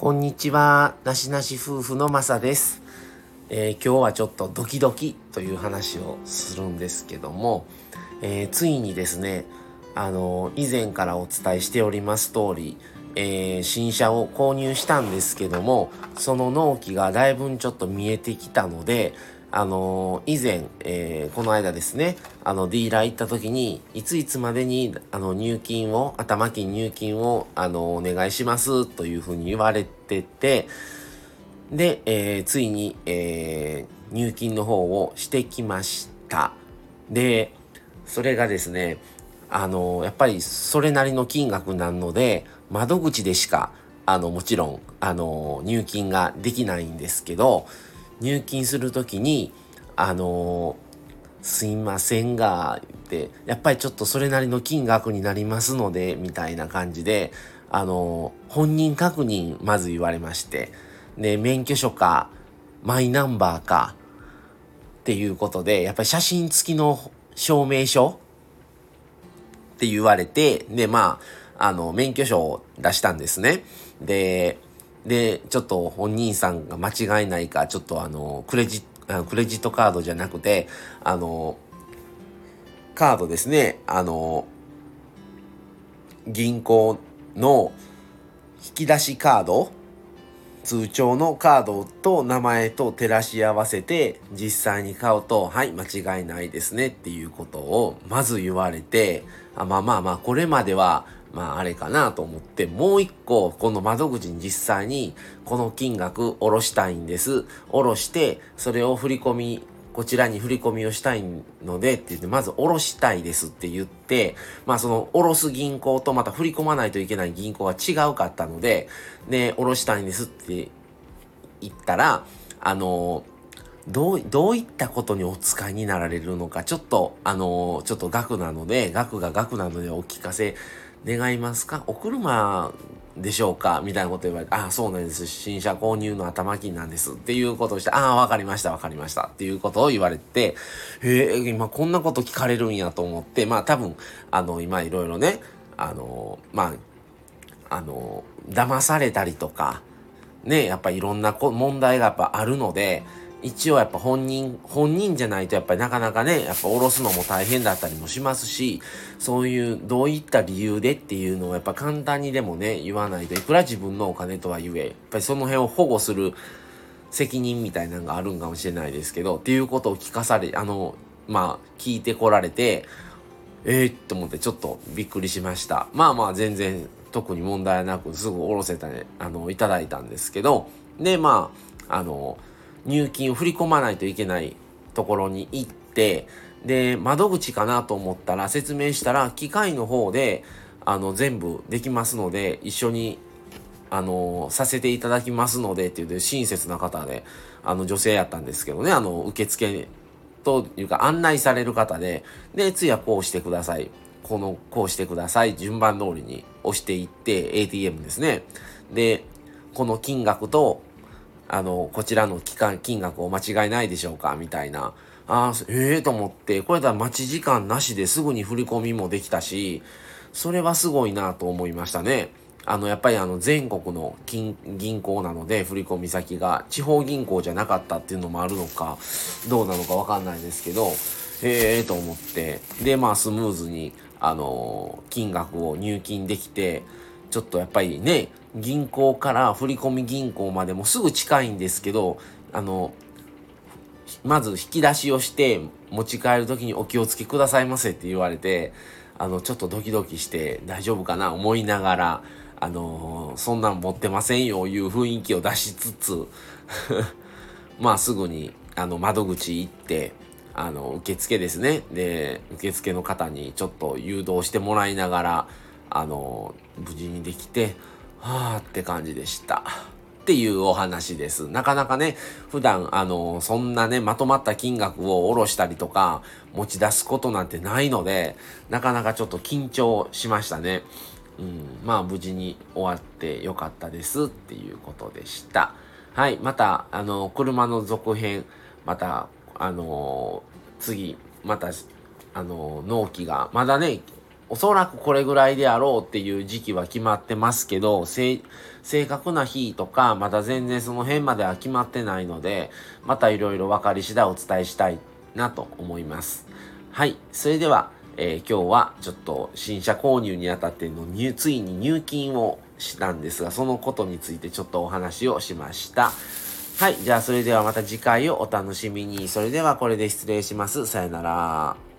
こんにちは、なしなし夫婦のまさです、えー今日はちょっとドキドキという話をするんですけども、えーついにですね、あの以前からお伝えしております通り、え新車を購入したんですけども、その納期がだいぶちょっと見えてきたので、あの以前、えーこの間ですね、あの、ディーラー行った時に、いついつまでに、あの、入金を、頭金入金を、あの、お願いします、というふうに言われてて、で、えーついに、えー入金の方をしてきました。で、それがですね、あの、やっぱりそれなりの金額なので、窓口でしか、あの、もちろん、あの、入金ができないんですけど、入金するときに、あの、すいませんが、言って、やっぱりちょっとそれなりの金額になりますので、みたいな感じで、あの、本人確認、まず言われまして、で、免許証か、マイナンバーか、っていうことで、やっぱり写真付きの証明書って言われて、で、まあ、あの、免許証を出したんですね。で、で、ちょっと本人さんが間違いないか、ちょっとあの、クレジクレジットカードじゃなくて、あの、カードですね、あの、銀行の引き出しカード通帳のカードと名前と照らし合わせて実際に買うと、はい、間違いないですねっていうことをまず言われて、あまあまあまあ、これまでは、まああれかなと思って、もう一個、この窓口に実際に、この金額下ろしたいんです。下ろして、それを振り込み、こちらに振り込みをしたいのでって言って、まず下ろしたいですって言って、まあその下ろす銀行とまた振り込まないといけない銀行が違うかったので、で、下ろしたいんですって言ったら、あの、どう、どういったことにお使いになられるのか、ちょっと、あの、ちょっと額なので、額が額なのでお聞かせ願いますか？お車でしょうか？みたいなこと言われて、ああ、そうなんです。新車購入の頭金なんです。っていうことをして、ああ、わかりました、わかりました。っていうことを言われて、へえ、今こんなこと聞かれるんやと思って、まあ多分、あの、今いろいろね、あの、まあ、あの、騙されたりとか、ね、やっぱいろんな問題がやっぱあるので、一応やっぱ本人、本人じゃないとやっぱりなかなかね、やっぱ下ろすのも大変だったりもしますし、そういうどういった理由でっていうのをやっぱ簡単にでもね、言わないといくら自分のお金とは言え、やっぱりその辺を保護する責任みたいなのがあるんかもしれないですけど、っていうことを聞かされ、あの、まあ、聞いてこられて、ええー、と思ってちょっとびっくりしました。まあまあ全然特に問題なくすぐ下ろせたね、あの、いただいたんですけど、で、まあ、あの、入金を振り込まないといけないところに行って、で、窓口かなと思ったら説明したら、機械の方で、あの、全部できますので、一緒にあの、させていただきますのでっていう親切な方で、あの、女性やったんですけどね、あの、受付というか案内される方で、で、次はこうしてください。この、こうしてください。順番通りに押していって ATM ですね。で、この金額と、あの、こちらの期間、金額を間違いないでしょうかみたいな。ああ、ええー、と思って、これだ待ち時間なしですぐに振り込みもできたし、それはすごいなと思いましたね。あの、やっぱりあの、全国の金銀行なので、振込先が地方銀行じゃなかったっていうのもあるのか、どうなのかわかんないですけど、へえーと思って、で、まあ、スムーズに、あの金額を入金できて、ちょっとやっぱりね、銀行から振込銀行までもすぐ近いんですけど、あの、まず引き出しをして持ち帰る時にお気をつけくださいませって言われて、あの、ちょっとドキドキして大丈夫かな思いながら、あのそんなん持ってませんよいう雰囲気を出しつつ、まあすぐに、あの、窓口行って、あの、受付ですね。で、受付の方にちょっと誘導してもらいながら、あの、無事にできて、はあって感じでした。っていうお話です。なかなかね、普段、あの、そんなね、まとまった金額を下ろしたりとか、持ち出すことなんてないので、なかなかちょっと緊張しましたね。うん、まあ無事に終わってよかったですっていうことでした。はい、また、あの、車の続編、また、あの、次、また、あの、納期が、まだね、おそらくこれぐらいであろうっていう時期は決まってますけど、正確な日とか、まだ全然その辺までは決まってないので、またいろいろ分かり次第お伝えしたいなと思います。はい。それでは、えー、今日はちょっと新車購入にあたっての入、ついに入金をしたんですが、そのことについてちょっとお話をしました。はい。じゃあ、それではまた次回をお楽しみに。それではこれで失礼します。さよなら。